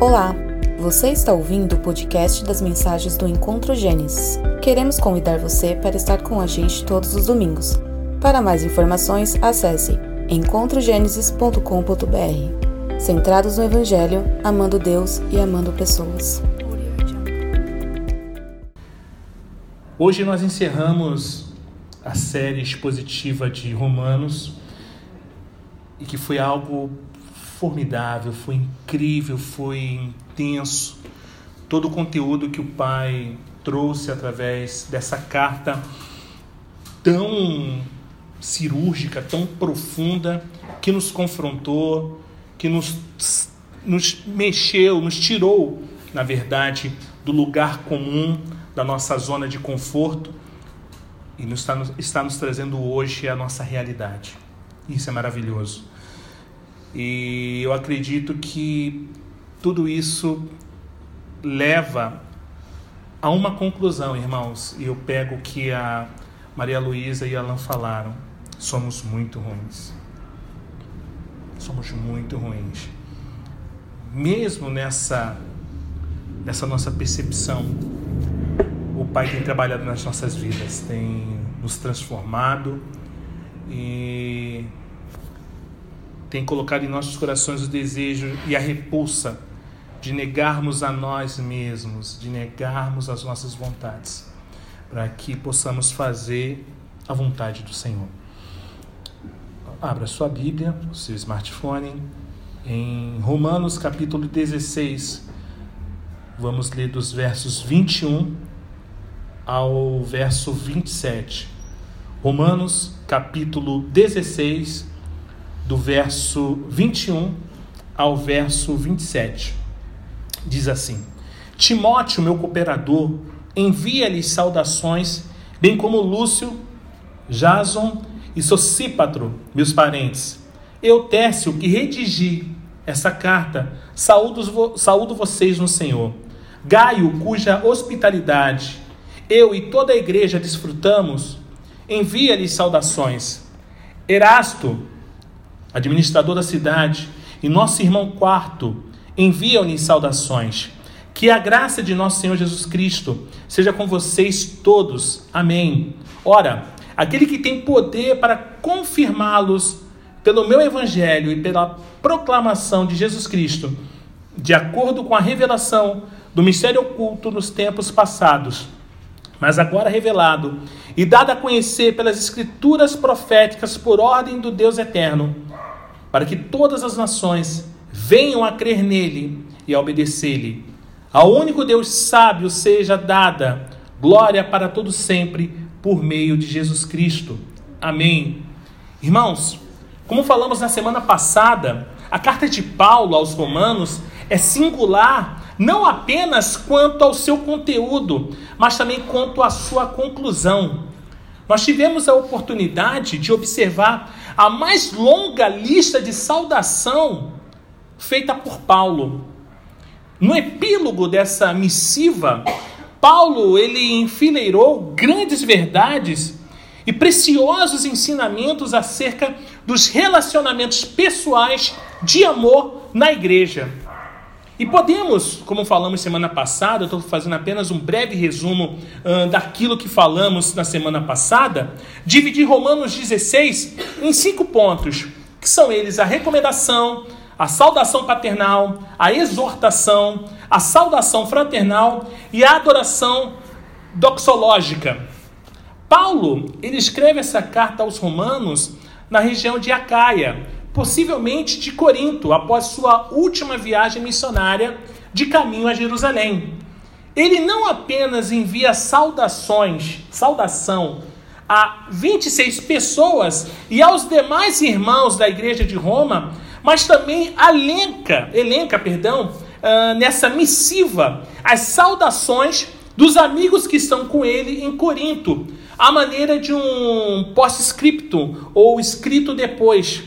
Olá, você está ouvindo o podcast das mensagens do Encontro Gênesis. Queremos convidar você para estar com a gente todos os domingos. Para mais informações, acesse encontrogenesis.com.br. Centrados no Evangelho, amando Deus e amando pessoas. Hoje nós encerramos a série expositiva de Romanos e que foi algo formidável, foi incrível, foi intenso. Todo o conteúdo que o Pai trouxe através dessa carta tão cirúrgica, tão profunda, que nos confrontou, que nos, nos mexeu, nos tirou, na verdade, do lugar comum, da nossa zona de conforto e nos está, está nos trazendo hoje a nossa realidade. Isso é maravilhoso. E eu acredito que tudo isso leva a uma conclusão, irmãos. E eu pego o que a Maria Luísa e Alan falaram. Somos muito ruins. Somos muito ruins. Mesmo nessa, nessa nossa percepção, o Pai tem trabalhado nas nossas vidas, tem nos transformado e tem colocado em nossos corações o desejo e a repulsa de negarmos a nós mesmos, de negarmos as nossas vontades, para que possamos fazer a vontade do Senhor. Abra sua Bíblia, o seu smartphone, em Romanos capítulo 16. Vamos ler dos versos 21 ao verso 27. Romanos capítulo 16, do verso 21 ao verso 27. Diz assim: Timóteo, meu cooperador, envia-lhes saudações, bem como Lúcio, Jason e Socípatro, meus parentes. Eu, Tércio, que redigi essa carta, saúdo, saúdo vocês no Senhor. Gaio, cuja hospitalidade eu e toda a igreja desfrutamos, envia-lhes saudações. Erasto, administrador da cidade, e nosso irmão Quarto enviam-lhe saudações. Que a graça de nosso Senhor Jesus Cristo seja com vocês todos. Amém. Ora, aquele que tem poder para confirmá-los pelo meu evangelho e pela proclamação de Jesus Cristo, de acordo com a revelação do mistério oculto nos tempos passados, mas agora revelado e dado a conhecer pelas escrituras proféticas por ordem do Deus eterno, para que todas as nações venham a crer nele e a obedecer-lhe. Ao único Deus sábio seja dada glória para todo sempre por meio de Jesus Cristo. Amém. Irmãos, como falamos na semana passada, a carta de Paulo aos Romanos é singular não apenas quanto ao seu conteúdo, mas também quanto à sua conclusão. Nós tivemos a oportunidade de observar a mais longa lista de saudação feita por Paulo. No epílogo dessa missiva, Paulo ele enfileirou grandes verdades e preciosos ensinamentos acerca dos relacionamentos pessoais de amor na igreja. E podemos, como falamos semana passada, eu estou fazendo apenas um breve resumo uh, daquilo que falamos na semana passada, dividir Romanos 16 em cinco pontos, que são eles a recomendação, a saudação paternal, a exortação, a saudação fraternal e a adoração doxológica. Paulo, ele escreve essa carta aos romanos na região de Acaia, possivelmente de Corinto, após sua última viagem missionária de caminho a Jerusalém. Ele não apenas envia saudações, saudação a 26 pessoas e aos demais irmãos da igreja de Roma, mas também elenca, elenca, perdão, uh, nessa missiva as saudações dos amigos que estão com ele em Corinto, à maneira de um post-scriptum ou escrito depois.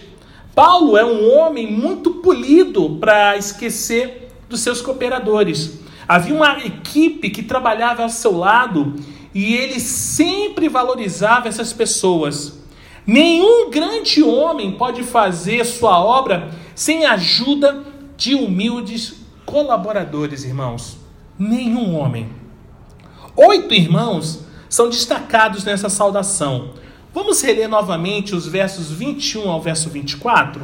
Paulo é um homem muito polido para esquecer dos seus cooperadores. Havia uma equipe que trabalhava ao seu lado e ele sempre valorizava essas pessoas. Nenhum grande homem pode fazer sua obra sem a ajuda de humildes colaboradores, irmãos, nenhum homem. Oito irmãos são destacados nessa saudação. Vamos reler novamente os versos 21 ao verso 24?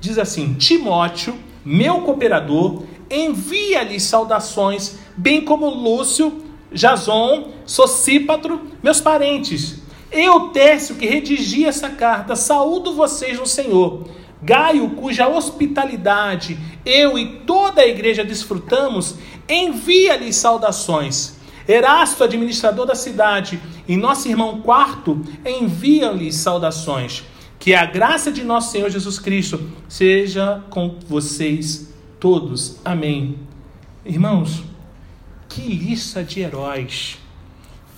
Diz assim: Timóteo, meu cooperador, envia-lhe saudações, bem como Lúcio, Jason, Socípatro, meus parentes. Eu, Tércio, que redigi essa carta, saúdo vocês no Senhor. Gaio, cuja hospitalidade eu e toda a igreja desfrutamos, envia-lhe saudações. Erasto, administrador da cidade, e nosso irmão Quarto, envia-lhe saudações. Que a graça de nosso Senhor Jesus Cristo seja com vocês todos. Amém. Irmãos, que lista de heróis!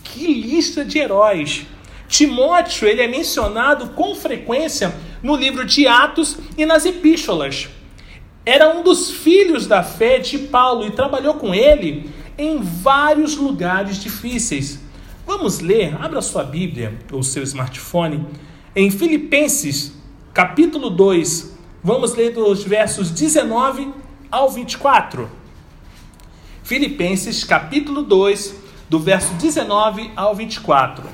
Que lista de heróis! Timóteo, ele é mencionado com frequência no livro de Atos e nas epístolas. Era um dos filhos da fé de Paulo e trabalhou com ele em vários lugares difíceis. Vamos ler, abra sua Bíblia ou seu smartphone, em Filipenses, capítulo 2. Vamos ler dos versos 19 ao 24. Filipenses, capítulo 2, do verso 19 ao 24.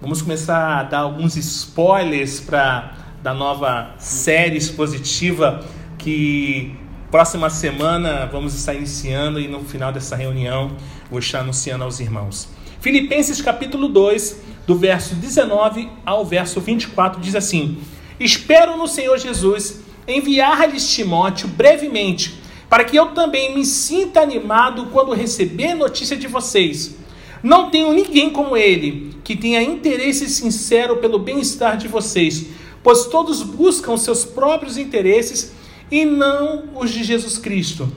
Vamos começar a dar alguns spoilers para da nova série expositiva que próxima semana vamos estar iniciando e no final dessa reunião vou estar anunciando aos irmãos. Filipenses capítulo 2, do verso 19 ao verso 24 diz assim: Espero no Senhor Jesus enviar-lhes Timóteo brevemente, para que eu também me sinta animado quando receber notícia de vocês não tenho ninguém como ele, que tenha interesse sincero pelo bem-estar de vocês, pois todos buscam seus próprios interesses e não os de Jesus Cristo.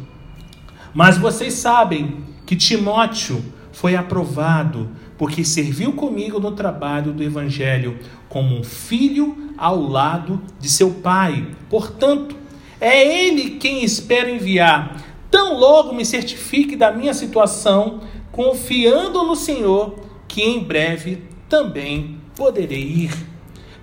Mas vocês sabem que Timóteo foi aprovado porque serviu comigo no trabalho do Evangelho como um filho ao lado de seu pai. Portanto, é ele quem espero enviar. Tão logo me certifique da minha situação confiando no Senhor, que em breve também poderei ir.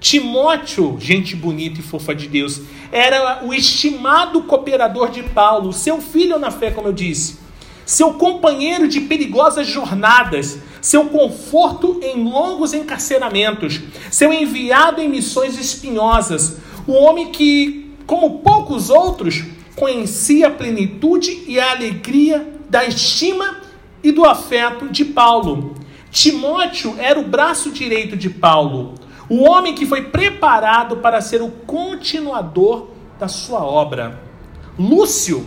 Timóteo, gente bonita e fofa de Deus, era o estimado cooperador de Paulo, seu filho na fé, como eu disse, seu companheiro de perigosas jornadas, seu conforto em longos encarceramentos, seu enviado em missões espinhosas, o homem que, como poucos outros, conhecia a plenitude e a alegria da estima e do afeto de Paulo. Timóteo era o braço direito de Paulo, o homem que foi preparado para ser o continuador da sua obra. Lúcio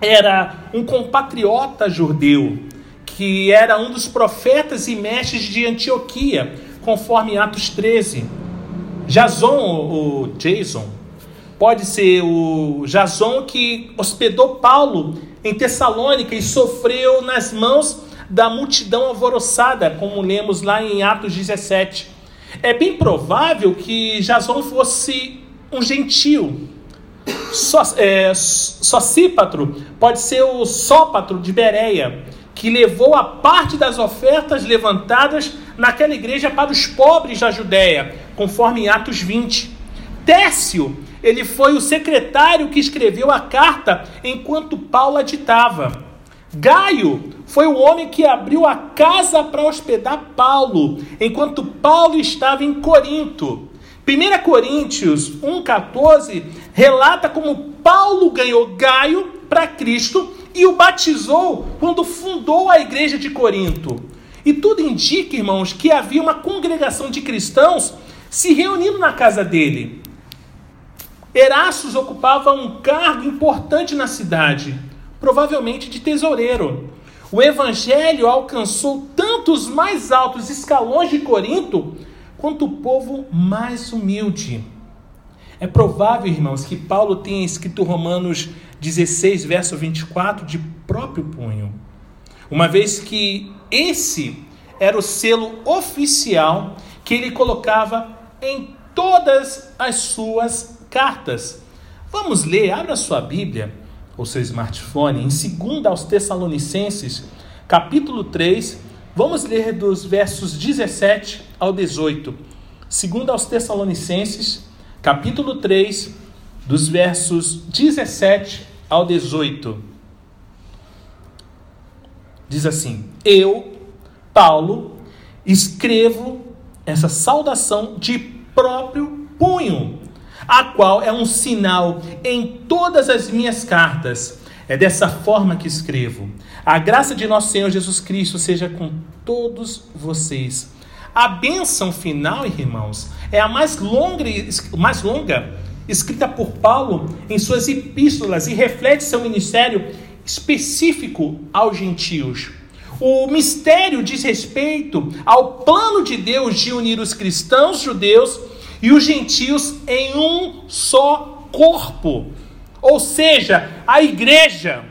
era um compatriota judeu, que era um dos profetas e mestres de Antioquia, conforme Atos 13. Jason, o Jason, pode ser o Jason que hospedou Paulo em Tessalônica e sofreu nas mãos da multidão alvoroçada, como lemos lá em Atos 17. É bem provável que Jason fosse um gentil. Só, é, Socípatro pode ser o Sópatro de Bereia, que levou a parte das ofertas levantadas naquela igreja para os pobres da Judéia, conforme em Atos 20. Técio ele foi o secretário que escreveu a carta enquanto Paulo ditava. Gaio foi o homem que abriu a casa para hospedar Paulo, enquanto Paulo estava em Corinto. 1 Coríntios 1,14 relata como Paulo ganhou Gaio para Cristo e o batizou quando fundou a igreja de Corinto. E tudo indica, irmãos, que havia uma congregação de cristãos se reunindo na casa dele. Erastus ocupava um cargo importante na cidade, provavelmente de tesoureiro. O evangelho alcançou tanto os mais altos escalões de Corinto quanto o povo mais humilde. É provável, irmãos, que Paulo tenha escrito Romanos 16, verso 24, de próprio punho, uma vez que esse era o selo oficial que ele colocava em todas as suas cartas. Vamos ler, abra sua Bíblia ou seu smartphone em 2 aos Tessalonicenses, capítulo 3, vamos ler dos versos 17 ao 18. 2 aos Tessalonicenses, capítulo 3, dos versos 17 ao 18. Diz assim: Eu, Paulo, escrevo essa saudação de próprio punho, a qual é um sinal em todas as minhas cartas. É dessa forma que escrevo. A graça de nosso Senhor Jesus Cristo seja com todos vocês. A bênção final, irmãos, é a mais longa, mais longa escrita por Paulo em suas epístolas e reflete seu ministério específico aos gentios. O mistério diz respeito ao plano de Deus de unir os cristãos judeus e os gentios em um só corpo. Ou seja, a igreja.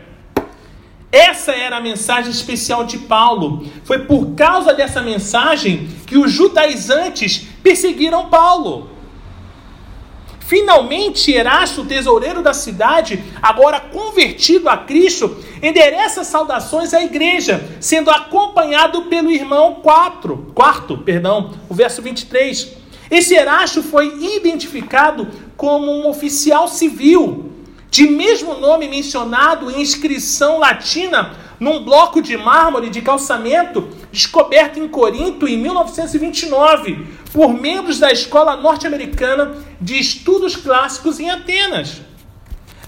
Essa era a mensagem especial de Paulo. Foi por causa dessa mensagem que os judaizantes perseguiram Paulo. Finalmente, Erasto, tesoureiro da cidade, agora convertido a Cristo, endereça saudações à igreja, sendo acompanhado pelo irmão 4, quarto, perdão, o verso 23. Esse Erasto foi identificado como um oficial civil, de mesmo nome mencionado em inscrição latina num bloco de mármore de calçamento descoberto em Corinto em 1929 por membros da Escola Norte-Americana de Estudos Clássicos em Atenas.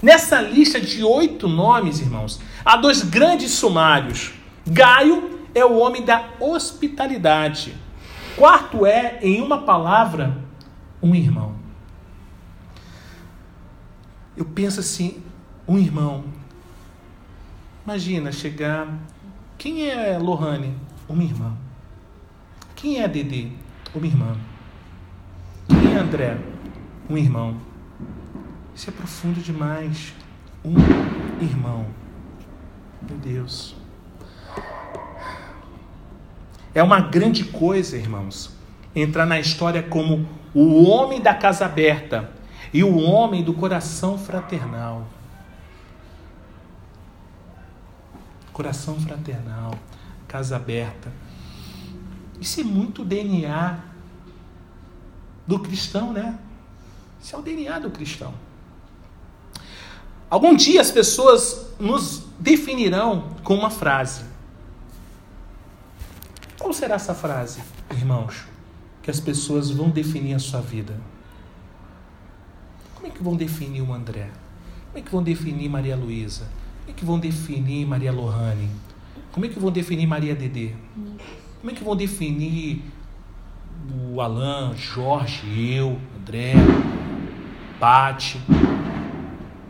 Nessa lista de oito nomes, irmãos, há dois grandes sumários. Gaio é o homem da hospitalidade. Quarto é, em uma palavra, um irmão. Eu penso assim, um irmão. Imagina chegar. Quem é Lohane? Uma irmã. Quem é Dedê? Uma irmã. Quem é André? Um irmão. Isso é profundo demais. Um irmão. Meu Deus. É uma grande coisa, irmãos, entrar na história como o homem da casa aberta e o homem do coração fraternal. Coração fraternal, casa aberta. Isso é muito DNA do cristão, né? Isso é o DNA do cristão. Algum dia as pessoas nos definirão com uma frase. Qual será essa frase, irmãos, que as pessoas vão definir a sua vida? Como é que vão definir o André? Como é que vão definir Maria Luísa? Como é que vão definir Maria Lohane? Como é que vão definir Maria Dedê? Como é que vão definir o Alan, Jorge, eu, André, Pati?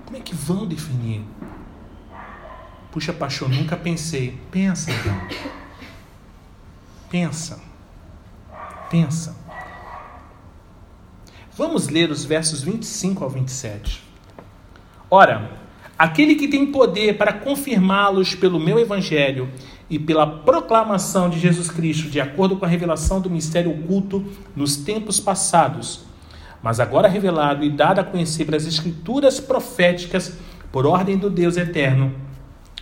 Como é que vão definir? Puxa, Paixão, nunca pensei. Pensa, então. Pensa. Pensa. Vamos ler os versos 25 ao 27. Ora, aquele que tem poder para confirmá-los pelo meu evangelho e pela proclamação de Jesus Cristo, de acordo com a revelação do mistério oculto nos tempos passados, mas agora revelado e dado a conhecer pelas escrituras proféticas por ordem do Deus eterno,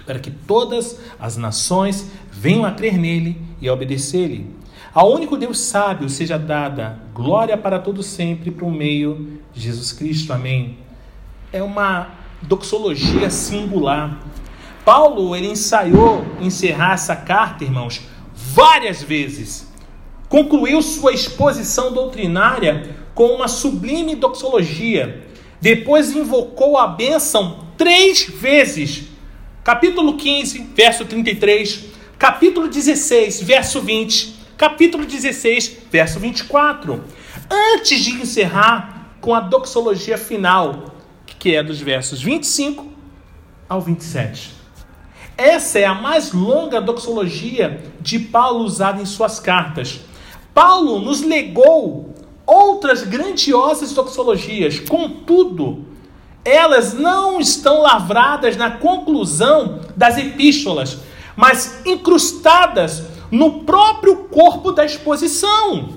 para que todas as nações venham a crer nele e a obedecer-lhe. Ao único Deus sábio seja dada glória para todo sempre por meio de Jesus Cristo. Amém. É uma doxologia singular. Paulo ele ensaiou encerrar essa carta, irmãos, várias vezes. Concluiu sua exposição doutrinária com uma sublime doxologia. Depois invocou a bênção três vezes. Capítulo 15, verso 33, capítulo 16, verso 20, capítulo 16, verso 24. Antes de encerrar com a doxologia final, que é dos versos 25 ao 27. Essa é a mais longa doxologia de Paulo usada em suas cartas. Paulo nos legou outras grandiosas doxologias, contudo, elas não estão lavradas na conclusão das epístolas, mas incrustadas no próprio corpo da exposição.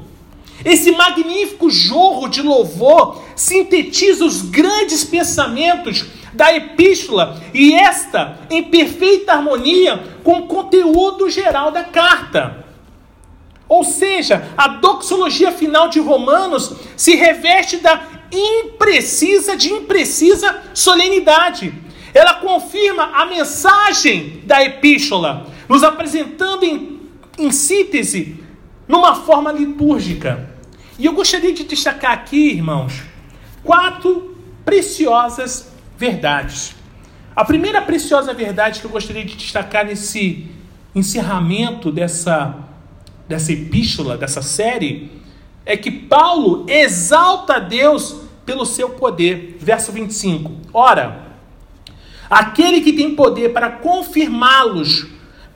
Esse magnífico jorro de louvor sintetiza os grandes pensamentos da epístola e esta em perfeita harmonia com o conteúdo geral da carta. Ou seja, a doxologia final de Romanos se reveste da imprecisa de imprecisa solenidade. ela confirma a mensagem da epístola, nos apresentando em, em síntese, numa forma litúrgica. E eu gostaria de destacar aqui, irmãos, quatro preciosas verdades. A primeira preciosa verdade que eu gostaria de destacar nesse encerramento dessa, dessa epístola, dessa série, é que Paulo exalta Deus pelo seu poder. Verso 25. Ora, aquele que tem poder para confirmá-los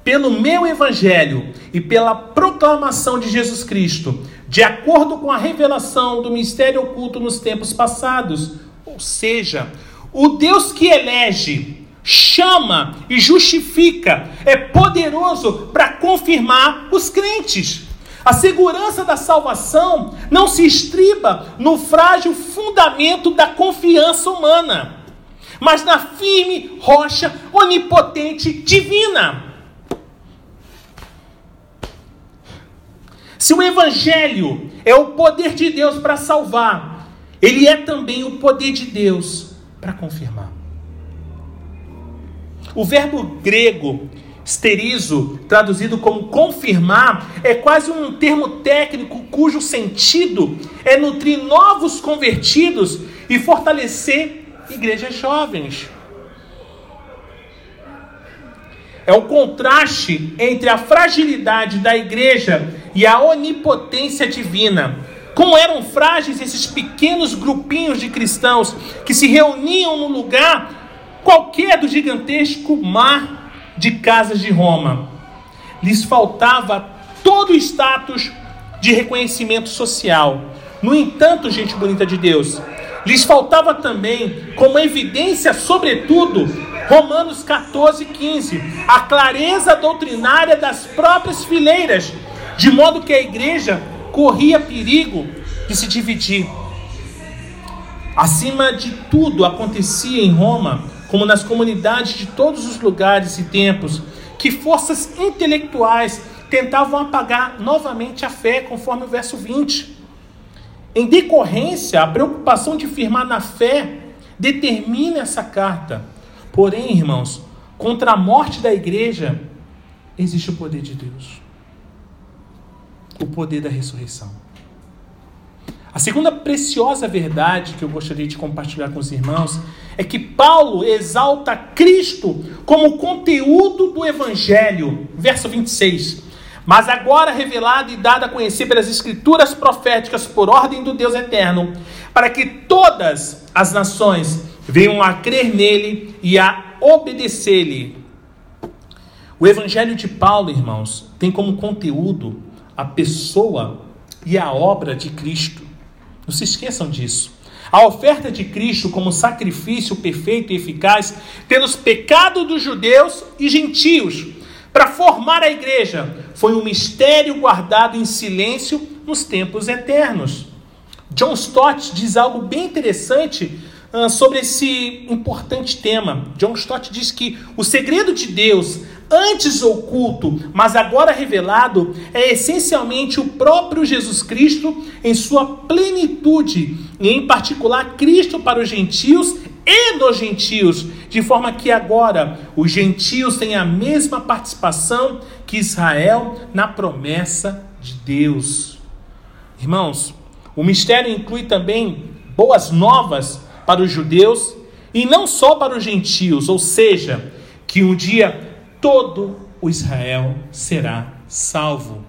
pelo meu evangelho e pela proclamação de Jesus Cristo, de acordo com a revelação do mistério oculto nos tempos passados. Ou seja, o Deus que elege, chama e justifica é poderoso para confirmar os crentes. A segurança da salvação não se estriba no frágil fundamento da confiança humana, mas na firme rocha onipotente divina. Se o Evangelho é o poder de Deus para salvar, ele é também o poder de Deus para confirmar. O verbo grego Esterizo, traduzido como confirmar, é quase um termo técnico cujo sentido é nutrir novos convertidos e fortalecer igrejas jovens. É o contraste entre a fragilidade da igreja e a onipotência divina. Como eram frágeis esses pequenos grupinhos de cristãos que se reuniam no lugar qualquer do gigantesco mar de casas de Roma. Lhes faltava todo o status de reconhecimento social. No entanto, gente bonita de Deus, lhes faltava também, como evidência, sobretudo, Romanos 14, 15, a clareza doutrinária das próprias fileiras, de modo que a igreja corria perigo de se dividir. Acima de tudo, acontecia em Roma como nas comunidades de todos os lugares e tempos, que forças intelectuais tentavam apagar novamente a fé, conforme o verso 20. Em decorrência, a preocupação de firmar na fé determina essa carta. Porém, irmãos, contra a morte da igreja existe o poder de Deus o poder da ressurreição. A segunda preciosa verdade que eu gostaria de compartilhar com os irmãos é que Paulo exalta Cristo como conteúdo do Evangelho. Verso 26. Mas agora revelado e dado a conhecer pelas Escrituras proféticas por ordem do Deus eterno, para que todas as nações venham a crer nele e a obedecer-lhe. O Evangelho de Paulo, irmãos, tem como conteúdo a pessoa e a obra de Cristo. Não se esqueçam disso. A oferta de Cristo como sacrifício perfeito e eficaz pelos pecados dos judeus e gentios para formar a igreja foi um mistério guardado em silêncio nos tempos eternos. John Stott diz algo bem interessante uh, sobre esse importante tema. John Stott diz que o segredo de Deus antes oculto, mas agora revelado, é essencialmente o próprio Jesus Cristo em sua plenitude, e em particular Cristo para os gentios e dos gentios, de forma que agora os gentios têm a mesma participação que Israel na promessa de Deus. Irmãos, o mistério inclui também boas novas para os judeus e não só para os gentios, ou seja, que um dia todo o Israel será salvo.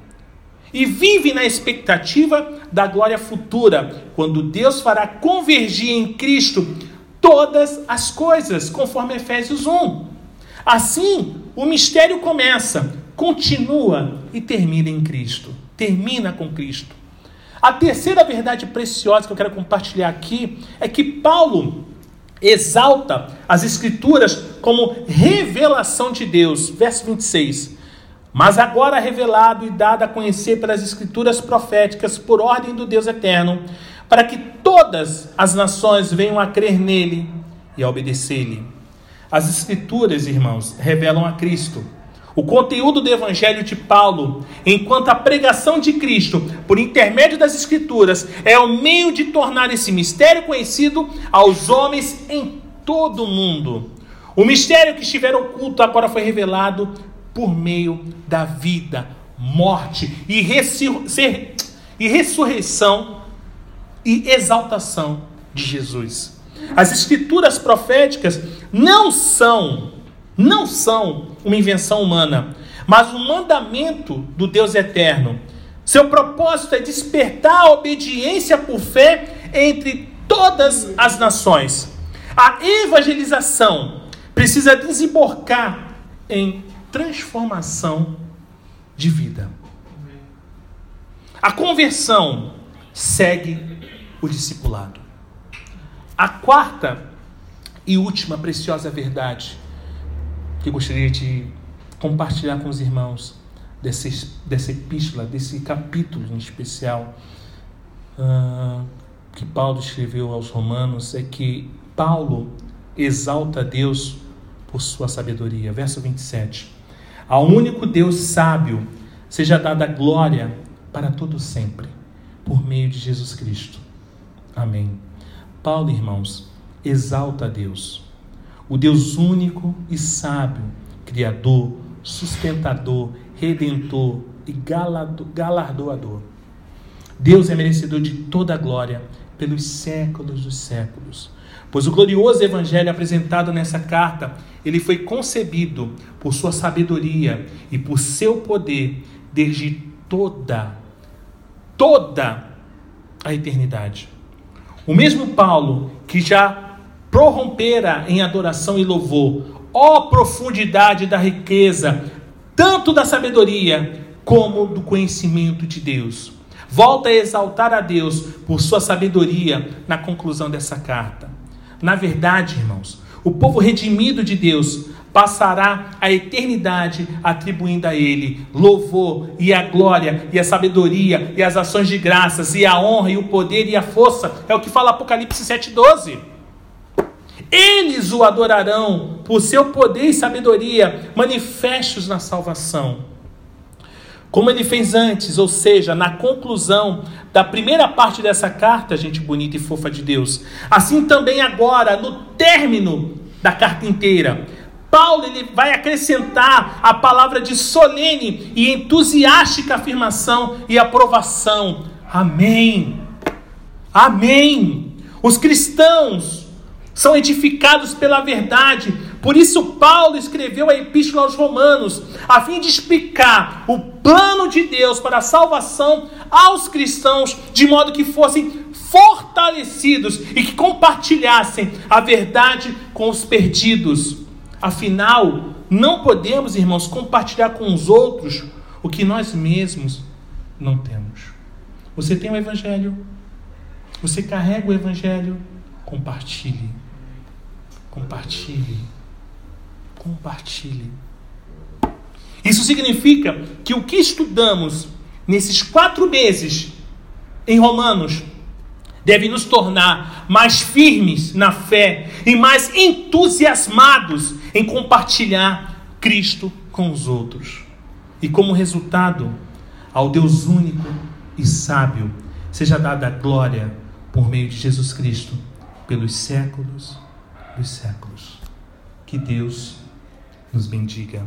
E vive na expectativa da glória futura, quando Deus fará convergir em Cristo todas as coisas, conforme Efésios 1. Assim, o mistério começa, continua e termina em Cristo. Termina com Cristo. A terceira verdade preciosa que eu quero compartilhar aqui é que Paulo exalta as Escrituras como revelação de Deus. Verso 26. Mas agora revelado e dado a conhecer pelas Escrituras proféticas por ordem do Deus eterno, para que todas as nações venham a crer nele e a obedecer-lhe. As Escrituras, irmãos, revelam a Cristo o conteúdo do Evangelho de Paulo, enquanto a pregação de Cristo, por intermédio das Escrituras, é o meio de tornar esse mistério conhecido aos homens em todo o mundo. O mistério que estivera oculto agora foi revelado por meio da vida, morte e, e ressurreição e exaltação de Jesus. As escrituras proféticas não são, não são uma invenção humana, mas um mandamento do Deus eterno. Seu propósito é despertar a obediência por fé entre todas as nações. A evangelização precisa desembocar em transformação de vida. A conversão segue o discipulado. A quarta e última preciosa verdade que gostaria de compartilhar com os irmãos dessa, dessa epístola, desse capítulo em especial uh, que Paulo escreveu aos Romanos é que Paulo exalta Deus por sua sabedoria. Verso 27. Ao único Deus sábio seja dada glória para todo sempre, por meio de Jesus Cristo. Amém. Paulo, irmãos, exalta a Deus, o Deus único e sábio, Criador, sustentador, redentor e galardoador. Deus é merecedor de toda a glória pelos séculos dos séculos. Pois o glorioso evangelho apresentado nessa carta, ele foi concebido por sua sabedoria e por seu poder desde toda, toda a eternidade. O mesmo Paulo que já prorrompera em adoração e louvor, ó profundidade da riqueza, tanto da sabedoria como do conhecimento de Deus. Volta a exaltar a Deus por sua sabedoria na conclusão dessa carta. Na verdade, irmãos, o povo redimido de Deus passará a eternidade atribuindo a Ele louvor e a glória e a sabedoria e as ações de graças e a honra e o poder e a força. É o que fala Apocalipse 7,12. Eles o adorarão por seu poder e sabedoria manifestos na salvação. Como ele fez antes, ou seja, na conclusão da primeira parte dessa carta, gente bonita e fofa de Deus. Assim também agora, no término da carta inteira, Paulo ele vai acrescentar a palavra de solene e entusiástica afirmação e aprovação. Amém. Amém. Os cristãos são edificados pela verdade. Por isso, Paulo escreveu a Epístola aos Romanos, a fim de explicar o plano de Deus para a salvação aos cristãos, de modo que fossem fortalecidos e que compartilhassem a verdade com os perdidos. Afinal, não podemos, irmãos, compartilhar com os outros o que nós mesmos não temos. Você tem o Evangelho, você carrega o Evangelho, compartilhe. Compartilhe. Compartilhe. Isso significa que o que estudamos nesses quatro meses em Romanos deve nos tornar mais firmes na fé e mais entusiasmados em compartilhar Cristo com os outros. E como resultado, ao Deus único e sábio seja dada a glória por meio de Jesus Cristo pelos séculos dos séculos. Que Deus nos bendiga.